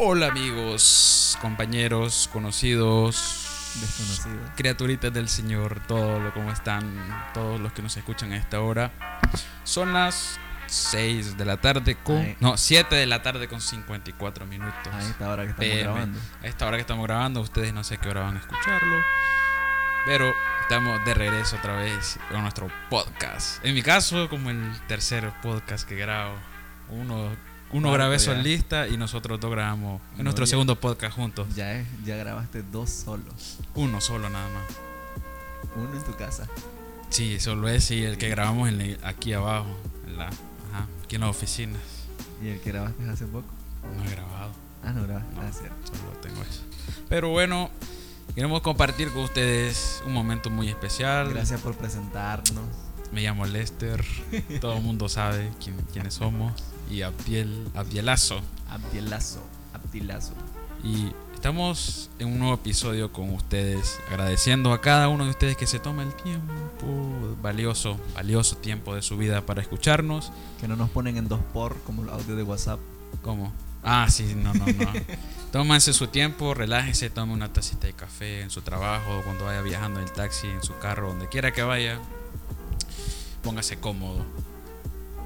Hola amigos, compañeros, conocidos, criaturitas del Señor, todo lo como están, todos los que nos escuchan a esta hora. Son las 6 de la tarde con Ay. no, 7 de la tarde con 54 minutos. A esta hora que estamos PM. grabando. A esta hora que estamos grabando, ustedes no sé qué hora van a escucharlo. Pero estamos de regreso otra vez con nuestro podcast. En mi caso, como el tercer podcast que grabo. Uno, uno grabé ya. solista y nosotros dos grabamos en No, nuestro ya. segundo podcast juntos. Ya, es, ya grabaste dos solos. Uno solo nada más. Uno en tu casa. Sí, solo ese y el que grabamos en la- aquí abajo, en la, ajá, aquí en las oficinas. Y el que grabaste hace poco. No he grabado, Ah, no grabaste. Ah, cierto. solo tengo eso. Pero bueno, queremos compartir con ustedes un momento muy especial. Gracias por presentarnos. Me llamo Lester, todo el mundo sabe quién, quiénes somos. Y Abdiel, Abdielazo. Abdielazo. Abdilazo. Y estamos en un nuevo episodio con ustedes, agradeciendo a cada uno de ustedes que se toma el tiempo, valioso, valioso tiempo de su vida para escucharnos. Que no nos ponen en dos por como los audios de WhatsApp. ¿Cómo? Ah, sí, no, no, no. Tómense su tiempo, relájese, tome una tacita de café en su trabajo, cuando vaya viajando en el taxi, en su carro, donde quiera que vaya. Póngase cómodo.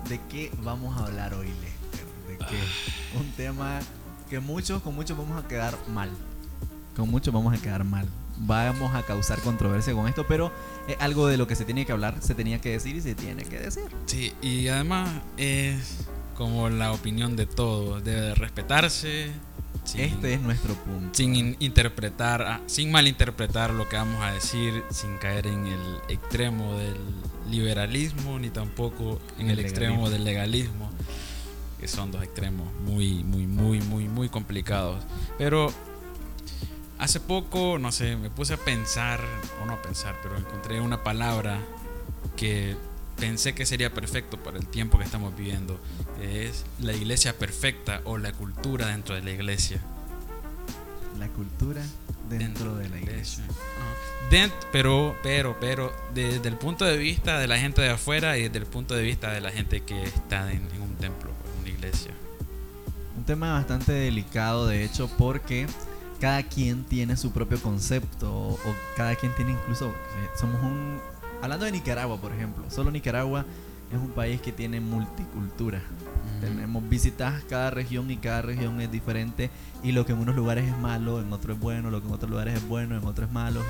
¿De qué vamos a hablar hoy, Lester? ¿De qué? Ah. Un tema que muchos, con muchos vamos a quedar mal. Con muchos vamos a quedar mal. Vamos a causar controversia con esto, pero es algo de lo que se tiene que hablar, se tenía que decir y se tiene que decir. Sí, y además es como la opinión de todos, debe de respetarse. Sin- Este es nuestro punto. sin in- interpretar, sin malinterpretar lo que vamos a decir, sin caer en el extremo del liberalismo ni tampoco en el, El extremo del legalismo, que son dos extremos muy, muy, muy, muy, muy complicados. Pero hace poco, no sé, me puse a pensar, o no a pensar, pero encontré una palabra que pensé que sería perfecto para el tiempo que estamos viviendo, es la iglesia perfecta o la cultura dentro de la iglesia. La cultura dentro de la iglesia. Ajá. Dent- pero, pero, pero, desde el punto de vista de la gente de afuera y desde el punto de vista de la gente que está en, en un templo, en una iglesia. Un tema bastante delicado, de hecho, porque cada quien tiene su propio concepto o, o cada quien tiene incluso... eh, somos un... Hablando de Nicaragua, por ejemplo, solo Nicaragua es un país que tiene multicultura. Tenemos visitas cada región y cada región es diferente y lo que en unos lugares es malo, en otros es bueno, lo que en otros lugares es bueno, en otros es malo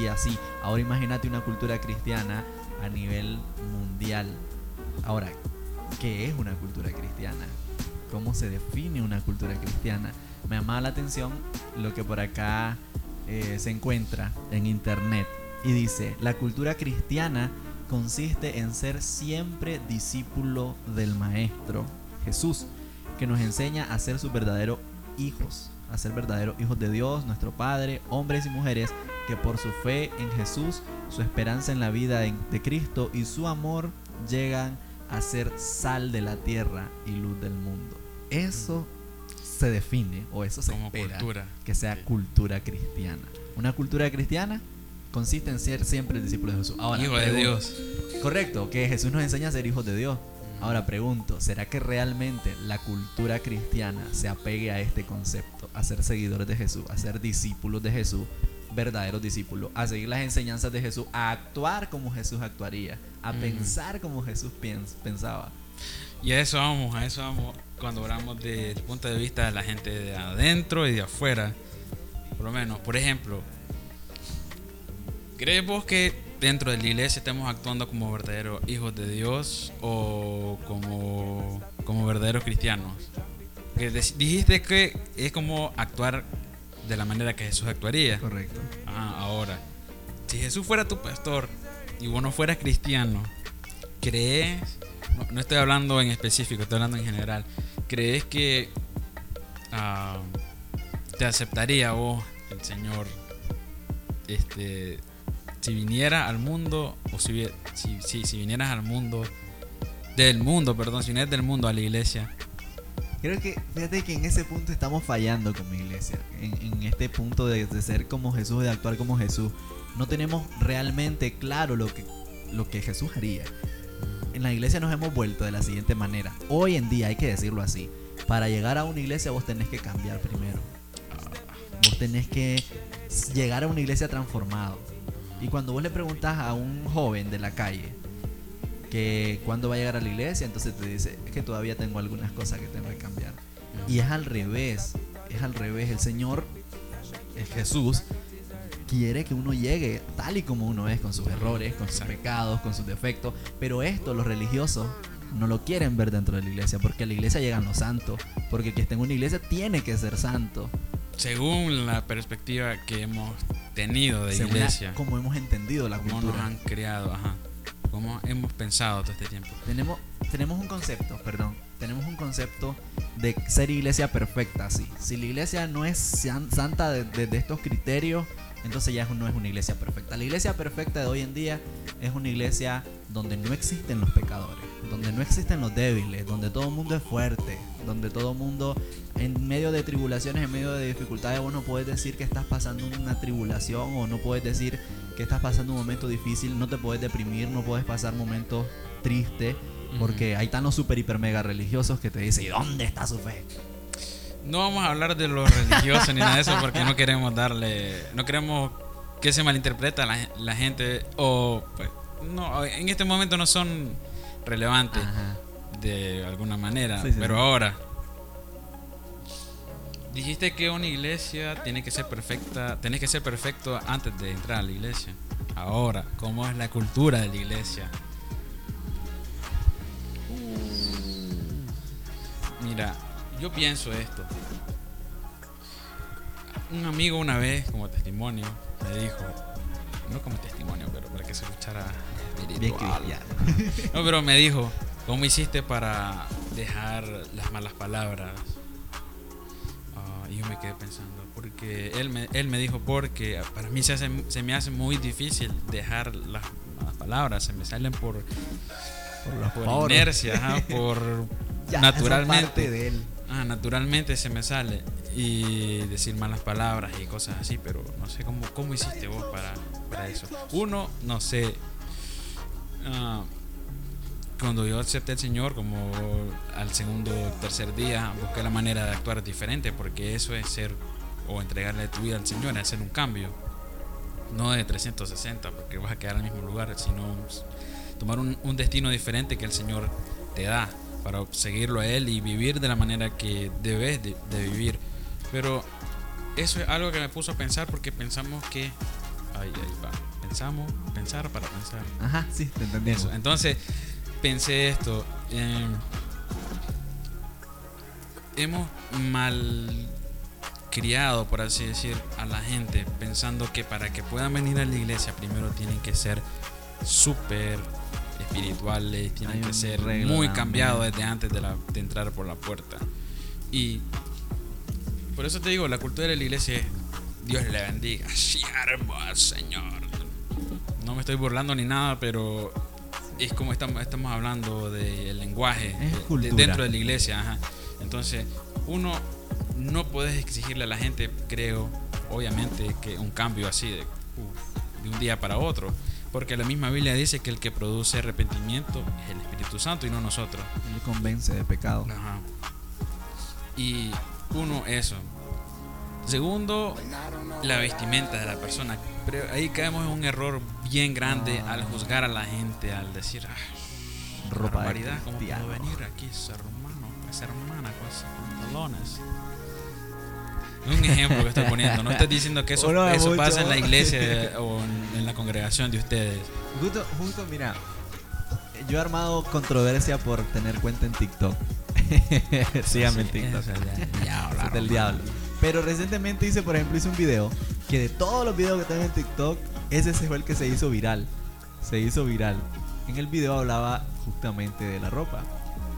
y así. Ahora imagínate una cultura cristiana a nivel mundial. Ahora, ¿qué es una cultura cristiana? ¿Cómo se define una cultura cristiana? Me llama la atención lo que por acá eh, se encuentra en internet y dice, la cultura cristiana consiste en ser siempre discípulo del Maestro Jesús, que nos enseña a ser sus verdaderos hijos, a ser verdaderos hijos de Dios, nuestro Padre, hombres y mujeres, que por su fe en Jesús, su esperanza en la vida de Cristo y su amor llegan a ser sal de la tierra y luz del mundo. Eso se define, o eso se Como espera, cultura. que sea cultura cristiana. Una cultura cristiana consiste en ser siempre el discípulo de Jesús. Ahora, Hijo de Dios. Correcto, que Jesús nos enseña a ser hijos de Dios. Ahora pregunto, ¿será que realmente la cultura cristiana se apegue a este concepto, a ser seguidores de Jesús, a ser discípulos de Jesús, verdaderos discípulos, a seguir las enseñanzas de Jesús, a actuar como Jesús actuaría, a Ujú. pensar como Jesús piens- pensaba? Y a eso vamos, a eso vamos cuando hablamos del punto de vista de la gente de adentro y de afuera. Por lo menos, por ejemplo, ¿crees vos que dentro de la iglesia estemos actuando como verdaderos hijos de Dios o como, como verdaderos cristianos? Que dijiste que es como actuar de la manera que Jesús actuaría. Correcto. Ah, ahora, si Jesús fuera tu pastor y vos no fueras cristiano, ¿crees? No, no estoy hablando en específico, estoy hablando en general. ¿Crees que ah, te aceptaría vos, el Señor, este, si viniera al mundo, o si, si, si, si vinieras al mundo, del mundo, perdón, si vinieras del mundo a la iglesia, Creo que, fíjate que en ese punto estamos fallando como iglesia. En, en este punto de, de ser como Jesús, de actuar como Jesús. No tenemos realmente claro lo que, lo que Jesús haría. En la iglesia nos hemos vuelto de la siguiente manera. Hoy en día, hay que decirlo así. Para llegar a una iglesia vos tenés que cambiar primero. Vos tenés que llegar a una iglesia transformado. Y cuando vos le preguntas a un joven de la calle que cuándo va a llegar a la iglesia, entonces te dice, es que todavía tengo algunas cosas que tengo que cambiar. Y es al revés, es al revés. El Señor, es Jesús, quiere que uno llegue tal y como uno es, con sus errores, con sus pecados, con sus defectos. Pero esto los religiosos no lo quieren ver dentro de la iglesia, porque a la iglesia llegan los santos, porque el que esté en una iglesia tiene que ser santo. Según la perspectiva que hemos tenido de iglesia. como hemos entendido la cultura. Cómo nos han creado, ajá. Cómo hemos pensado todo este tiempo. Tenemos, tenemos un concepto, perdón. Tenemos un concepto de ser iglesia perfecta, sí. Si la iglesia no es santa desde de estos criterios, entonces ya no es una iglesia perfecta. La iglesia perfecta de hoy en día es una iglesia donde no existen los pecadores, donde no existen los débiles, donde todo el mundo es fuerte, donde todo el mundo en medio de tribulaciones, en medio de dificultades, vos no puedes decir que estás pasando una tribulación o no puedes decir que estás pasando un momento difícil, no te puedes deprimir, no puedes pasar momentos tristes, porque hay tan los super hiper mega religiosos que te dicen, ¿y dónde está su fe? No vamos a hablar de los religiosos ni nada de eso porque no queremos darle, no queremos que se malinterpreta la, la gente o pues, no, en este momento no son relevantes de alguna manera, pero ahora dijiste que una iglesia tiene que ser perfecta, tenés que ser perfecto antes de entrar a la iglesia. Ahora, ¿cómo es la cultura de la iglesia? Mira, yo pienso esto. Un amigo una vez, como testimonio, me dijo, no como testimonio, pero para que se escuchara espiritual. no, pero me dijo, ¿cómo hiciste para dejar las malas palabras? Ah, y yo me quedé pensando, porque él me, él me dijo, porque para mí se, hace, se me hace muy difícil dejar las malas palabras, se me salen por, por, inercia, por naturalmente. de él. Ah, naturalmente se me sale y decir malas palabras y cosas así, pero no sé cómo, cómo hiciste vos para, para eso. Uno, no sé. Ah, cuando yo acepté al Señor, como al segundo tercer día, busqué la manera de actuar diferente, porque eso es ser o entregarle tu vida al Señor, es hacer un cambio. No de 360, porque vas a quedar en el mismo lugar, sino tomar un, un destino diferente que el Señor te da para seguirlo a Él y vivir de la manera que debes de, vivir. Pero eso es algo que me puso a pensar porque pensamos que... Ahí, ahí va. Pensamos, pensar para pensar. Ajá, sí, te entendí. Eso. Entonces, pensé esto. hemos mal criado, por así decir, a la gente pensando que para que puedan venir a la iglesia primero tienen que ser súper espirituales tienen que ser muy cambiados desde antes de, la, de entrar por la puerta. Y por eso te digo, la cultura de la iglesia es Dios le bendiga, siervo Señor. No me estoy burlando ni nada, pero es como estamos, estamos hablando del lenguaje dentro de la iglesia. Entonces, uno no puedes exigirle a la gente, creo, obviamente, que un cambio así de, de un día para otro. Porque la misma Biblia dice que el que produce arrepentimiento es el Espíritu Santo y no nosotros. Él convence de pecado. Y uno, eso. Segundo, la vestimenta de la persona. Pero ahí caemos en un error bien grande al juzgar a la gente, al decir, ah, ropa barbaridad, ¿cómo puedo venir aquí ese hermano, esa hermana con esos pantalones? Un ejemplo que estoy poniendo. No estoy diciendo que eso, eso pasa en la iglesia o en, la congregación de ustedes. Justo, justo, mira, yo he armado controversia por tener cuenta en TikTok. Síganme en TikTok. Es del diablo. Pero recientemente hice, por ejemplo, hice un video que de todos los videos que tengo en TikTok, ese fue el que se hizo viral. Se hizo viral. En el video hablaba justamente de la ropa.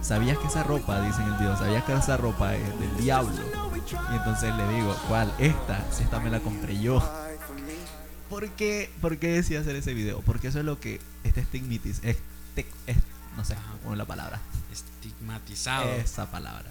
¿Sabías que esa ropa, dice en el video, sabías que esa ropa es del diablo? Y entonces le digo, ¿cuál? Esta. Esta me la compré yo. ¿Por qué, ¿Por qué decidí hacer ese video? Porque eso es lo que este estigmatiz, es, no sé cómo es la palabra. Estigmatizado. Esa palabra.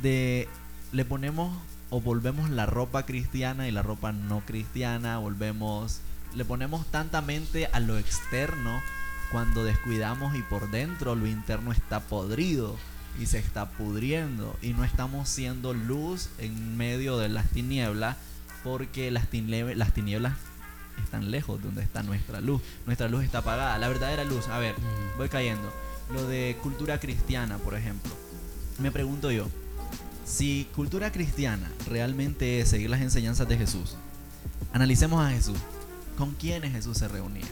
De le ponemos o volvemos la ropa cristiana y la ropa no cristiana, volvemos, le ponemos tantamente a lo externo cuando descuidamos y por dentro lo interno está podrido. y se está pudriendo y no estamos siendo luz en medio de las tinieblas porque las, tinieblas, las tinieblas están lejos de donde está nuestra luz. Nuestra luz está apagada. La verdadera luz, a ver, voy cayendo. Lo de cultura cristiana, por ejemplo. Me pregunto yo, si cultura cristiana realmente es seguir las enseñanzas de Jesús, analicemos a Jesús. ¿Con quiénes Jesús se reunía?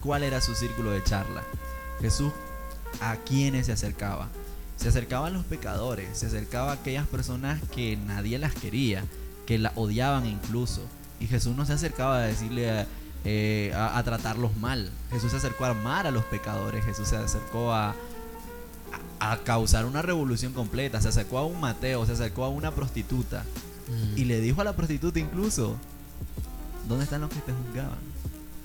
¿Cuál era su círculo de charla? Jesús a quiénes se acercaba. Se acercaba a los pecadores, se acercaba a aquellas personas que nadie las quería, que la odiaban incluso. Y Jesús no se acercaba a decirle eh, a, tratarlos mal. Jesús se acercó a amar a los pecadores. Jesús se acercó a, a, causar una revolución completa. Se acercó a un Mateo, se acercó a una prostituta. Mm. Y le dijo a la prostituta incluso, ¿dónde están los que te juzgaban?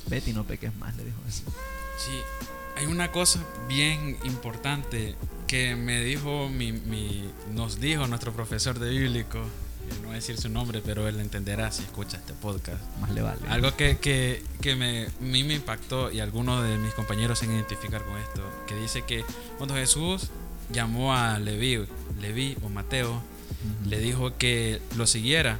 Vete y no peques más, le dijo Jesús. Sí, hay una cosa bien importante que me dijo, mi, nos dijo nuestro profesor de bíblico, no voy a decir su nombre, pero él entenderá si escucha este podcast. Más le vale. Algo que, que, que me, a mí me impactó y algunos de mis compañeros se identificar con esto, que dice que cuando Jesús llamó a Leví, Leví o Mateo, le dijo que lo siguiera.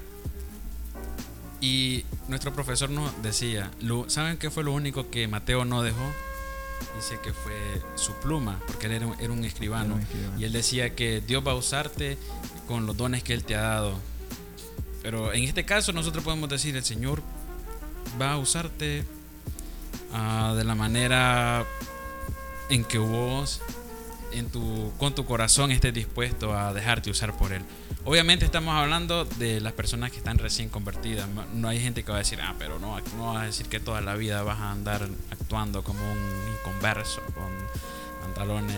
Y nuestro profesor nos decía, ¿saben qué fue lo único que Mateo no dejó? dice que fue su pluma, porque él era un, escribano, Y él decía que Dios va a usarte con los dones que Él te ha dado. Pero en este caso nosotros podemos decir, el Señor va a usarte ah, de la manera en que vos en tu, con tu corazón estés dispuesto a dejarte usar por Él. Obviamente estamos hablando de las personas que están recién convertidas. No hay gente que va a decir, ah, pero no, no vas a decir que toda la vida vas a andar actuando como un inconverso, con pantalones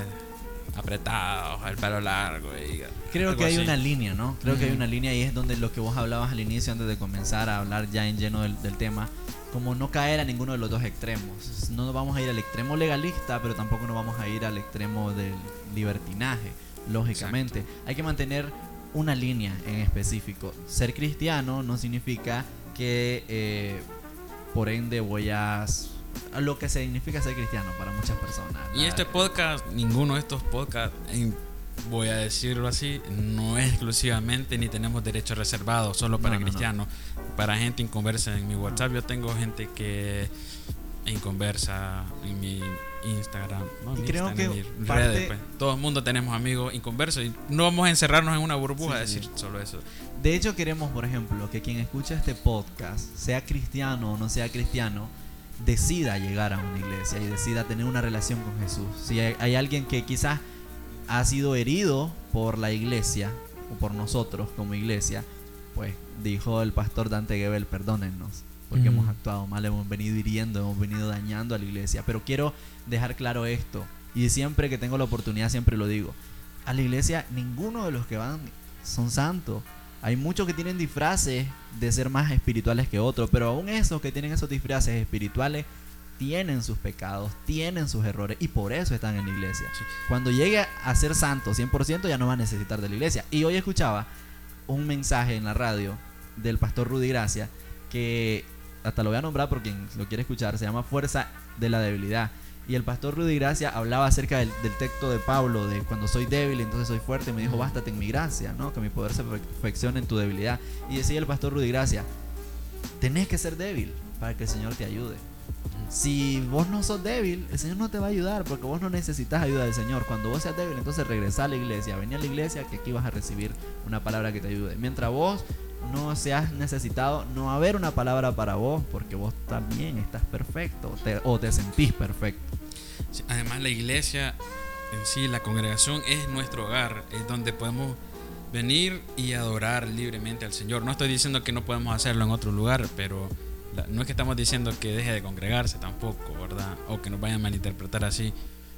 apretados, el pelo largo. Y Creo que hay una línea, ¿no? Creo que hay una línea y es donde lo que vos hablabas al inicio, antes de comenzar a hablar ya en lleno del, del tema, como no caer a ninguno de los dos extremos. No nos vamos a ir al extremo legalista, pero tampoco nos vamos a ir al extremo del libertinaje, lógicamente. Hay que mantener una línea en específico. Ser cristiano no significa que eh, por ende voy a lo que significa ser cristiano para muchas personas. Y este podcast, ninguno de estos podcasts, voy a decirlo así, no es exclusivamente ni tenemos derecho reservado solo para cristianos, para gente inconversa. En mi WhatsApp yo tengo gente que inconversa en mi Instagram, y creo que redes, pues. Todo el mundo tenemos amigos inconversos y no vamos a encerrarnos en una burbuja a decir solo eso. De hecho, queremos, por ejemplo, que quien escucha este podcast, sea cristiano o no sea cristiano, decida llegar a una iglesia y decida tener una relación con Jesús. Si hay, alguien que quizás ha sido herido por la iglesia o por nosotros como iglesia, pues dijo el pastor Dante Gebel, perdónennos porque hemos actuado mal, hemos venido hiriendo, hemos venido dañando a la iglesia. Pero quiero dejar claro esto, y siempre que tengo la oportunidad siempre lo digo, a la iglesia ninguno de los que van son santos. Hay muchos que tienen disfraces de ser más espirituales que otros, pero aún esos que tienen esos disfraces espirituales tienen sus pecados, tienen sus errores y por eso están en la iglesia. Cuando llegue a ser santo 100% ya no va a necesitar de la iglesia. Y hoy escuchaba un mensaje en la radio del pastor Rudy Gracia que hasta lo voy a nombrar por quien lo quiere escuchar, se llama Fuerza de la Debilidad. Y el pastor Rudy Gracia hablaba acerca del, texto de Pablo, de cuando soy débil, entonces soy fuerte. Me dijo, bástate en mi gracia, ¿no? Que mi poder se perfeccione en tu debilidad. Y decía el pastor Rudy Gracia, tenés que ser débil para que el Señor te ayude. Si vos no sos débil, el Señor no te va a ayudar porque vos no necesitas ayuda del Señor. Cuando vos seas débil, entonces regresa a la iglesia, vení a la iglesia que aquí vas a recibir una palabra que te ayude. Mientras vos no seas necesitado, no haber una palabra para vos, porque vos también estás perfecto o te sentís perfecto. además la iglesia en sí, la congregación es nuestro hogar, es donde podemos venir y adorar libremente al Señor. No estoy diciendo que no podemos hacerlo en otro lugar, pero no es que estamos diciendo que deje de congregarse tampoco, ¿verdad? O que nos vayan a malinterpretar así.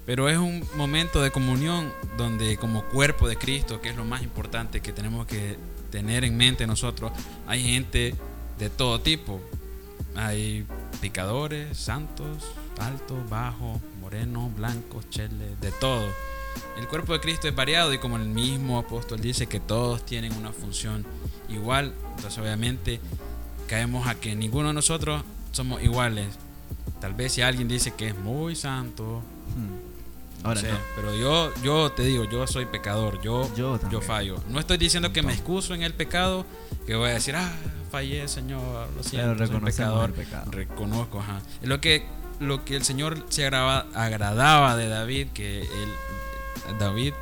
Pero es un momento de comunión donde como cuerpo de Cristo, que es lo más importante que tenemos que tener en mente nosotros, hay gente de todo tipo. Hay picadores, santos, altos, bajos, morenos, blancos, cheles, de todo. El cuerpo de Cristo es variado y como el mismo apóstol dice que todos tienen una función igual, entonces obviamente caemos a que ninguno de nosotros somos iguales. Tal vez si alguien dice que es muy santo, hmm Ahora Sí, no. pero yo, yo te digo, yo soy pecador, yo, Yo fallo. No estoy diciendo que me excuso en el pecado, que voy a decir, ah, fallé, Señor, lo siento, soy reconocemos pecador. el pecado. Reconozco, ajá. Lo que, lo que el Señor se agrava- agradaba de David, que él, David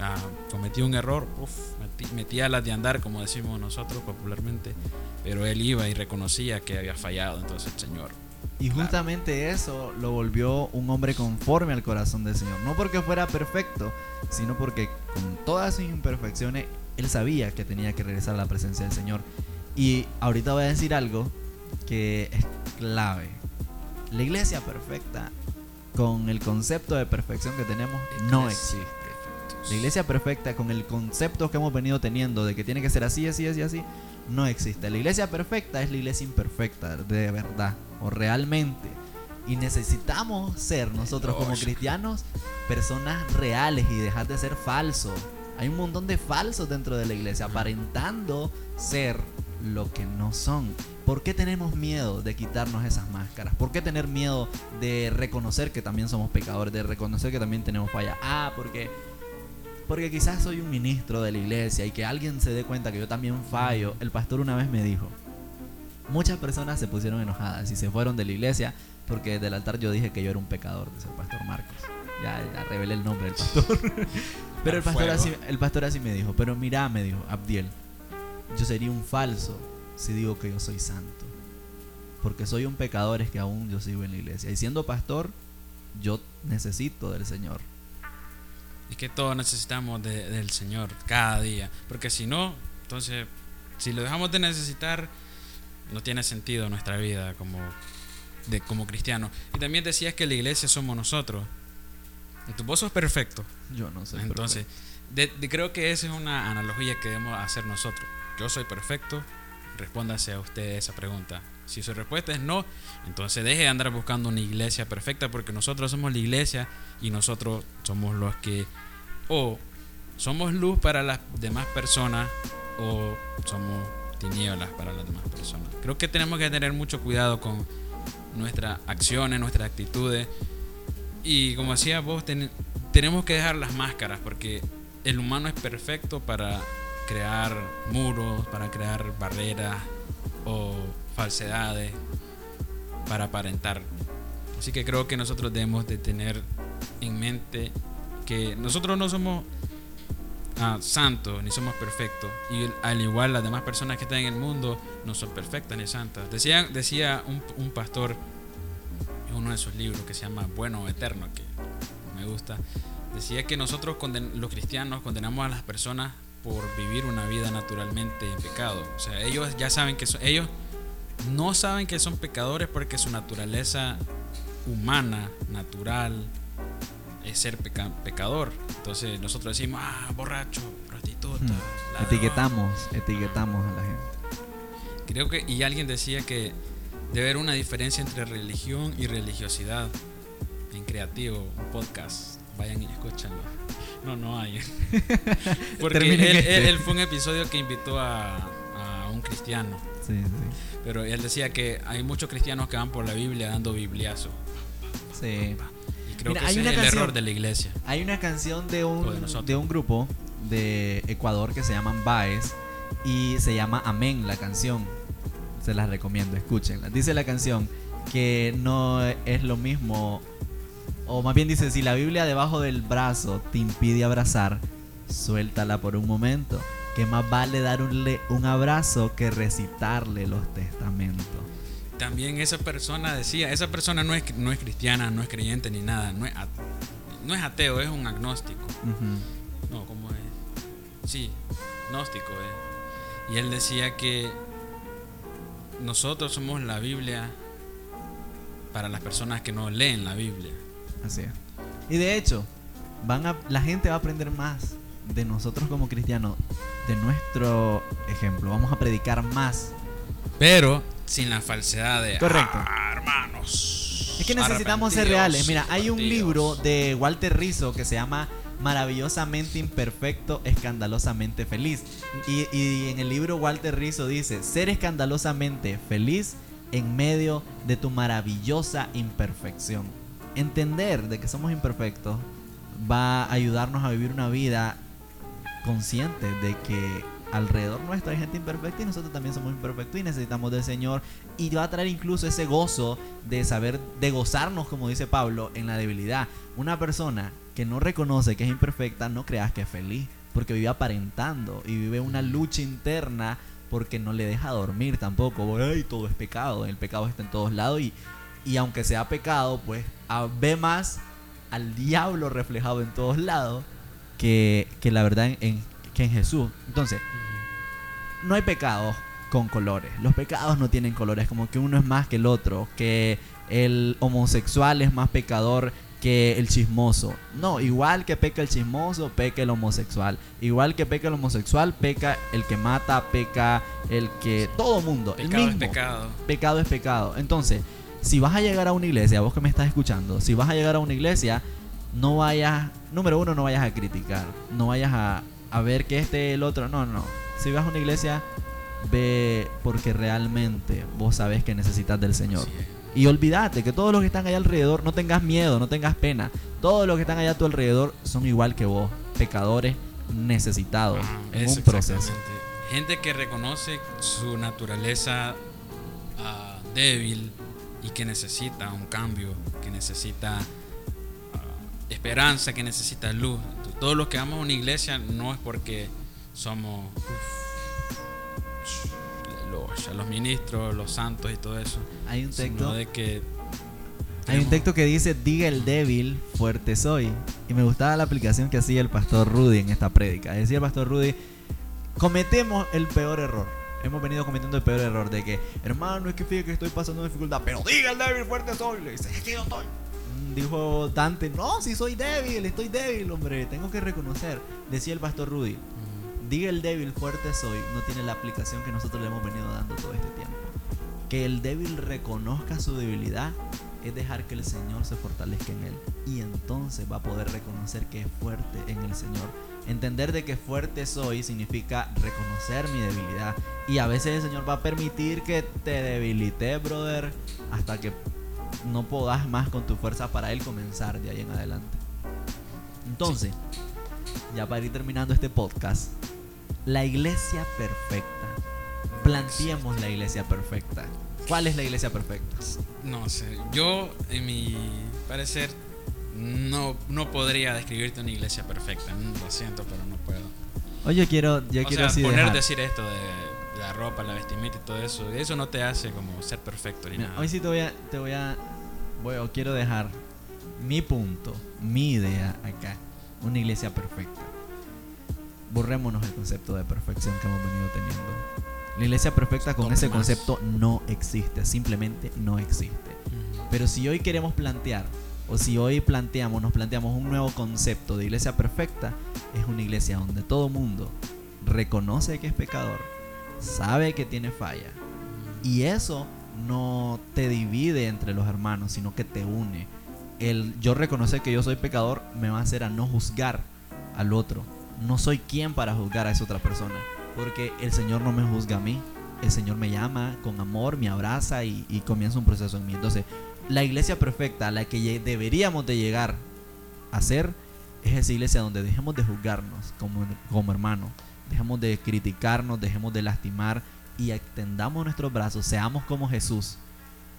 ah, cometió un error, uf, metí- metía las de andar, como decimos nosotros popularmente, pero él iba y reconocía que había fallado, entonces el Señor. Y justamente eso lo volvió un hombre conforme al corazón del Señor. No porque fuera perfecto, sino porque con todas sus imperfecciones, él sabía que tenía que regresar a la presencia del Señor. Y ahorita voy a decir algo que es clave. La iglesia perfecta, con el concepto de perfección que tenemos, no existe. La iglesia perfecta, con el concepto que hemos venido teniendo de que tiene que ser así, así, así, así, no existe. La iglesia perfecta es la iglesia imperfecta, de verdad, o realmente. Y necesitamos ser nosotros como cristianos personas reales y dejar de ser falsos. Hay un montón de falsos dentro de la iglesia, aparentando ser lo que no son. ¿Por qué tenemos miedo de quitarnos esas máscaras? ¿Por qué tener miedo de reconocer que también somos pecadores, de reconocer que también tenemos falla? Ah, porque porque quizás soy un ministro de la iglesia y que alguien se dé cuenta que yo también fallo. El pastor una vez me dijo, muchas personas se pusieron enojadas y se fueron de la iglesia porque desde el altar yo dije que yo era un pecador, dice el pastor Marcos. Ya, ya revelé el nombre del pastor. pero el pastor, así, el pastor así me dijo, pero mira, me dijo, Abdiel, yo sería un falso si digo que yo soy santo. Porque soy un pecador es que aún yo sigo en la iglesia. Y siendo pastor, yo necesito del Señor. Y que todos necesitamos de- del Señor cada día. Porque si no, entonces, si lo dejamos de necesitar, no tiene sentido nuestra vida como, de, como cristianos. Y también decías que la iglesia somos nosotros. Y tu vos sos perfecto. Yo no soy Entonces, de- de- creo que esa es una analogía que debemos hacer nosotros. Yo soy perfecto, respóndase a usted esa pregunta. Si su respuesta es no, entonces deje de andar buscando una iglesia perfecta porque nosotros somos la iglesia y nosotros somos los que o somos luz para las demás personas o somos tinieblas para las demás personas. Creo que tenemos que tener mucho cuidado con nuestras acciones, nuestras actitudes y como decía vos, ten- tenemos que dejar las máscaras porque el humano es perfecto para crear muros, para crear barreras o falsedades, para aparentar. Así que creo que nosotros debemos de tener en mente que nosotros no somos ah, santos ni somos perfectos y al igual las demás personas que están en el mundo no son perfectas ni santas. Decía, decía un, un pastor en uno de sus libros que se llama Bueno Eterno, que me gusta, decía que nosotros los cristianos condenamos a las personas por vivir una vida naturalmente en pecado. O sea, ellos ya saben que son, ellos no saben que son pecadores porque su naturaleza humana, natural, es ser peca- pecador. Entonces nosotros decimos, ah, borracho, prostituta. Hmm. ladrón". Etiquetamos, etiquetamos a la gente. Creo que, y alguien decía que debe haber una diferencia entre religión y religiosidad. En creativo, un podcast. Vayan y escúchanlo. No, no hay. Porque él, este. él fue un episodio que invitó a, a un cristiano. Sí, sí. Pero él decía que hay muchos cristianos que van por la Biblia dando bibliazo. Sí. Y creo Mira, que hay ese es una el canción- error de la iglesia. Hay una canción de un, de un grupo de Ecuador que se llaman Baez y se llama Amén la canción. Se las recomiendo, escúchenla. Dice la canción que no es lo mismo, o más bien dice, si la Biblia debajo del brazo te impide abrazar, suéltala por un momento, que más vale darle un abrazo que recitarle los testamentos. También esa persona decía, esa persona no es, no es cristiana, no es creyente ni nada, no es, at- no es ateo, es un agnóstico. No, ¿cómo es? Sí, gnóstico es. Y él decía que nosotros somos la Biblia para las personas que no leen la Biblia. Así es. Y de hecho, van a, la gente va a aprender más de nosotros como cristianos, de nuestro ejemplo. Vamos a predicar más. Pero sin la falsedad de Correcto. "Ah, hermanos. Es que necesitamos ser reales. Mira, hay un convertidos". libro de Walter Rizzo que se llama Maravillosamente imperfecto, escandalosamente feliz. Y, y en el libro Walter Rizzo dice, ser escandalosamente feliz en medio de tu maravillosa imperfección. Entender de que somos imperfectos va a ayudarnos a vivir una vida consciente de que alrededor nuestro hay gente imperfecta y nosotros también somos imperfectos y necesitamos del Señor y va a traer incluso ese gozo de saber, de gozarnos, como dice Pablo, en la debilidad. Una persona que no reconoce que es imperfecta, no creas que es feliz, porque vive aparentando y vive una lucha interna porque no le deja dormir tampoco. Ay, todo es pecado, el pecado está en todos lados y, y aunque sea pecado, pues ve más al diablo reflejado en todos lados que, que la verdad en, que en Jesús. Entonces, no hay pecados con colores. Los pecados no tienen colores, como que uno es más que el otro, que el homosexual es más pecador que el chismoso. No, igual que peca el chismoso, peca el homosexual. Igual que peca el homosexual, peca el que mata, peca el que... Todo mundo. Pecado el es pecado. Pecado es pecado. Entonces, si vas a llegar a una iglesia, vos que me estás escuchando, si vas a llegar a una iglesia, no vayas, número uno, no vayas a criticar, no vayas a, a ver que este el otro, no, no. Si vas a una iglesia, ve porque realmente vos sabes que necesitas del Señor. Y olvídate que todos los que están allá alrededor, no tengas miedo, no tengas pena. Todos los que están allá a tu alrededor son igual que vos, pecadores necesitados Ah, en un proceso. Gente que reconoce su naturaleza ah, débil y que necesita un cambio, que necesita ah, esperanza, que necesita luz. Todos los que vamos a una iglesia no es porque somos uf, los, los ministros, los santos y todo eso, Hay un texto, de que hay un texto que dice, diga el débil, fuerte soy. Y me gustaba la aplicación que hacía el pastor Rudy en esta prédica. Decía el pastor Rudy, cometemos el peor error. Hemos venido cometiendo el peor error de que, hermano, es que fíjate que estoy pasando dificultad, pero diga el débil, fuerte soy. Le dice, es que yo estoy. Mm, Dijo Dante, no, si soy débil, estoy débil, hombre, tengo que reconocer. Decía el pastor Rudy, mm, diga el débil, fuerte soy, no tiene la aplicación que nosotros le hemos venido dando todo este tiempo. Que el débil reconozca su debilidad es dejar que el Señor se fortalezca en él. Y entonces va a poder reconocer que es fuerte en el Señor. Entender de que fuerte soy significa reconocer mi debilidad. Y a veces el Señor va a permitir que te debilite, brother, hasta que no podas más con tu fuerza para Él comenzar de ahí en adelante. Entonces, ya para ir terminando este podcast, la iglesia perfecta. Planteemos la iglesia perfecta. ¿Cuál es la iglesia perfecta? No sé, yo en mi parecer no, no podría describirte una iglesia perfecta. Lo siento, pero no puedo. Oye, yo quiero, yo o quiero sea, así poner dejar. decir esto de la ropa, la vestimenta y todo eso, eso no te hace como ser perfecto ni Mira, nada. hoy sí te voy a, te voy a, voy, o quiero dejar mi punto, mi idea acá. Una iglesia perfecta. Borrémonos el concepto de perfección que hemos venido teniendo. La iglesia perfecta con ese más. concepto no existe, simplemente no existe. Pero si hoy queremos plantear, o si hoy planteamos, nos planteamos un nuevo concepto de iglesia perfecta, es una iglesia donde todo mundo reconoce que es pecador, sabe que tiene falla, y eso no te divide entre los hermanos, sino que te une. El yo reconocer que yo soy pecador me va a hacer a no juzgar al otro. No soy quien para juzgar a esa otra persona, porque el Señor no me juzga a mí. El Señor me llama con amor, me abraza y, y comienza un proceso en mí. Entonces, la iglesia perfecta a la que deberíamos de llegar a ser es esa iglesia donde dejemos de juzgarnos como, como hermanos, dejemos de criticarnos, dejemos de lastimar y extendamos nuestros brazos, seamos como Jesús,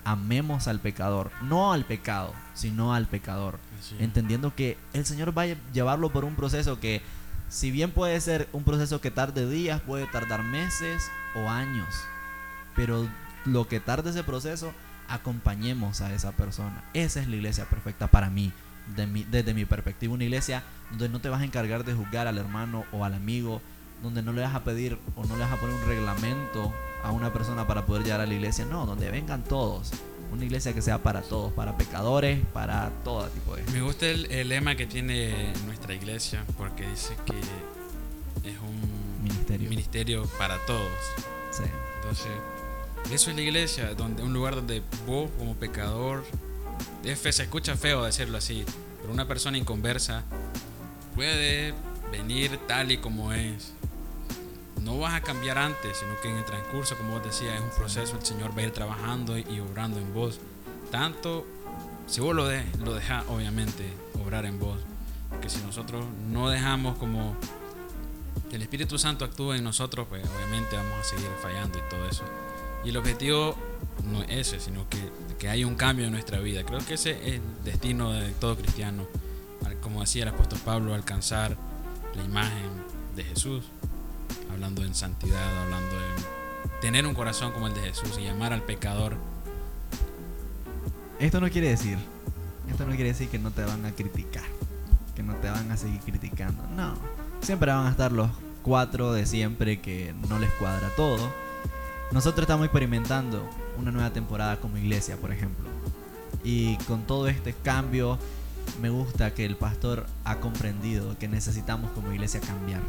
amemos al pecador, no al pecado, sino al pecador, entendiendo que el Señor va a llevarlo por un proceso que, si bien puede ser un proceso que tarde días, puede tardar meses o años, pero lo que tarde ese proceso, acompañemos a esa persona. Esa es la iglesia perfecta para mí, de mi- desde mi perspectiva. Una iglesia donde no te vas a encargar de juzgar al hermano o al amigo, donde no le vas a pedir o no le vas a poner un reglamento a una persona para poder llegar a la iglesia. No, donde vengan todos. Una iglesia que sea para todos, para pecadores, para todo tipo de... Me gusta el, el lema que tiene nuestra iglesia porque dice que es un Ministerio. ministerio para todos. Sí. Entonces, eso es la iglesia, donde un lugar donde vos como pecador, se escucha feo decirlo así, pero una persona inconversa puede venir tal y como es. No vas a cambiar antes, sino que en el transcurso, como vos decías, es un proceso, el Señor va a ir trabajando y obrando en vos. tanto si vos lo, de, lo dejas, obviamente, obrar en vos. Porque si nosotros no dejamos como que el Espíritu Santo actúe en nosotros, pues obviamente vamos a seguir fallando y todo eso. Y el objetivo no es ese, sino que, que haya un cambio en nuestra vida. Creo que ese es el destino de todo cristiano. Como decía el apóstol Pablo, alcanzar la imagen de Jesús, hablando en santidad, hablando de tener un corazón como el de Jesús y llamar al pecador. Esto no quiere decir, esto no quiere decir que no te van a criticar, que no te van a seguir criticando. No, siempre van a estar los cuatro de siempre que no les cuadra todo. Nosotros estamos experimentando una nueva temporada como iglesia, por ejemplo. Y con todo este cambio, me gusta que el pastor ha comprendido que necesitamos como iglesia cambiar.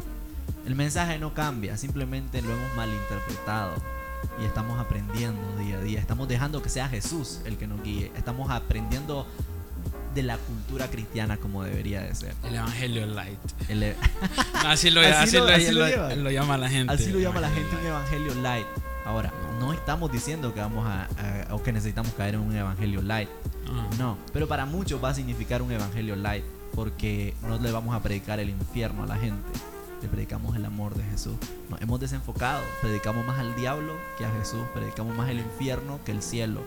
El mensaje no cambia, simplemente lo hemos malinterpretado y estamos aprendiendo día a día. Estamos dejando que sea Jesús el que nos guíe. Estamos aprendiendo de la cultura cristiana como debería de ser. El Evangelio Light. El- Así lo, Así así lo- así lo llama la gente. Así lo llama la gente un Evangelio evangelio light. Ahora, no estamos diciendo que vamos a, a- o que necesitamos caer en un evangelio light. Ah. No, pero para muchos va a significar un evangelio light porque no le vamos a predicar el infierno a la gente. Le predicamos el amor de Jesús. Nos hemos desenfocado. Predicamos más al diablo que a Jesús. Predicamos más el infierno que el cielo.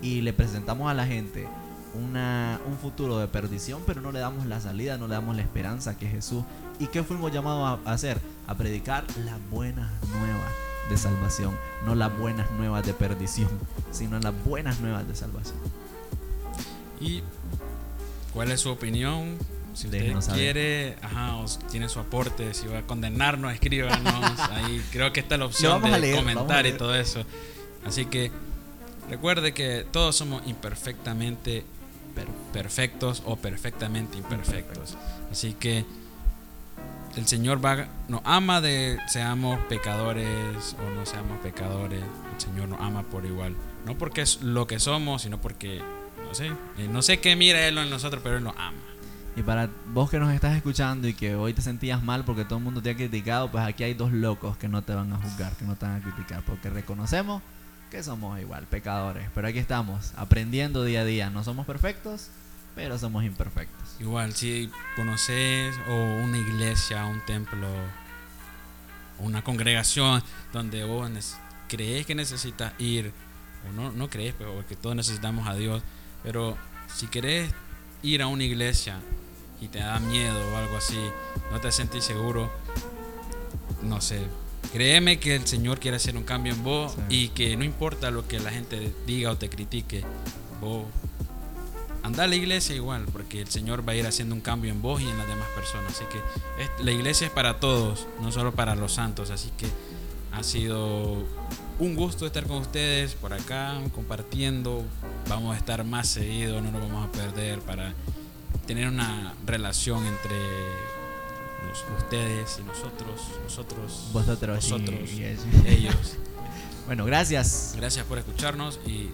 Y le presentamos a la gente una, un futuro de perdición, pero no le damos la salida, no le damos la esperanza que es Jesús. ¿Y qué fuimos llamados a hacer? A predicar las buenas nuevas de salvación. No las buenas nuevas de perdición, sino las buenas nuevas de salvación. ¿Y cuál es su opinión? Si usted Déjenos saber. quiere, ajá, o tiene su aporte, si va a condenarnos, escríbanos. Ahí creo que está la opción de leer, comentar y todo eso. Así que recuerde que todos somos imperfectamente per- perfectos o perfectamente imperfectos. Así que el Señor va, nos ama de seamos pecadores o no seamos pecadores. El Señor nos ama por igual. No porque es lo que somos, sino porque, no sé, eh, no sé qué mira Él en nosotros, pero Él nos ama. Y para vos que nos estás escuchando y que hoy te sentías mal porque todo el mundo te ha criticado, pues aquí hay dos locos que no te van a juzgar, que no te van a criticar, porque reconocemos que somos igual, pecadores. Pero aquí estamos, aprendiendo día a día. No somos perfectos, pero somos imperfectos. Igual, si conoces o una iglesia, un templo, una congregación donde vos crees que necesitas ir, o no, no crees, pero porque todos necesitamos a Dios, pero si querés ir a una iglesia y te da miedo o algo así, no te sentís seguro, no sé. Créeme que el Señor quiere hacer un cambio en vos Sí. y que no importa lo que la gente diga o te critique, vos anda a la iglesia igual, porque el Señor va a ir haciendo un cambio en vos y en las demás personas. Así que la iglesia es para todos, no solo para los santos. Así que ha sido un gusto estar con ustedes por acá, compartiendo. Vamos a estar más seguido, no nos vamos a perder para tener una relación entre los- ustedes y nosotros, nosotros, Vosotros nosotros, y ellos. Bueno, gracias. Gracias por escucharnos y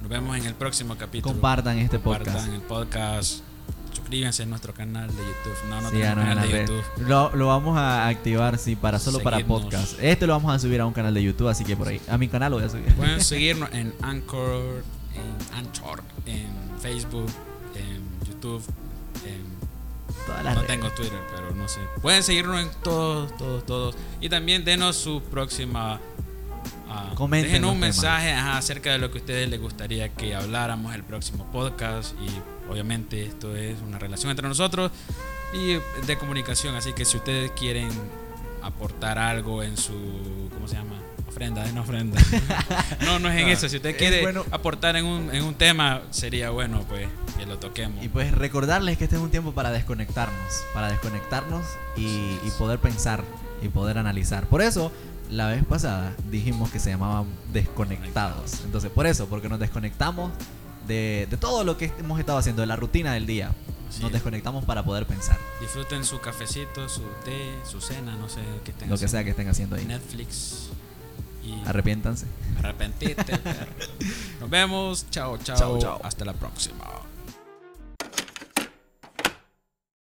nos vemos en el próximo capítulo. Compartan este Compartan podcast. el podcast. Suscríbanse a nuestro canal de YouTube. No, no tenemos canal de. YouTube. Lo, lo vamos a activar, sí, para solo para Seguidnos. podcast. Este lo vamos a subir a un canal de YouTube, así que por ahí. A mi canal lo voy a subir. Pueden seguirnos en Anchor, en Anchor, en Facebook, en YouTube. En, Todas las no redes. tengo Twitter, pero no sé. Pueden seguirnos en todos, todos, todos. Y también denos su próxima. Ah, Comenten dejen un mensaje ajá, acerca de lo que a ustedes les gustaría que habláramos el próximo podcast. Y obviamente esto es una relación entre nosotros y de comunicación. Así que si ustedes quieren aportar algo en su. ¿Cómo se llama? Ofrenda, en ofrenda. no, no es en No, eso. Si usted quiere bueno- aportar en un, en un tema, sería bueno pues que lo toquemos. Y pues recordarles que este es un tiempo para desconectarnos, para desconectarnos y, y poder pensar y poder analizar. Por eso, la vez pasada dijimos que se llamaban desconectados. Entonces, por eso, porque nos desconectamos de, de todo lo que hemos estado haciendo, de la rutina del día. Así Nos es. desconectamos para poder pensar, Disfruten su cafecito, su té, su cena, no sé qué estén lo que sea que estén haciendo ahí. Netflix. Y Arrepiéntanse. arrepentirte. perro. Nos vemos. Chao, chao. Chao, chao. Hasta la próxima.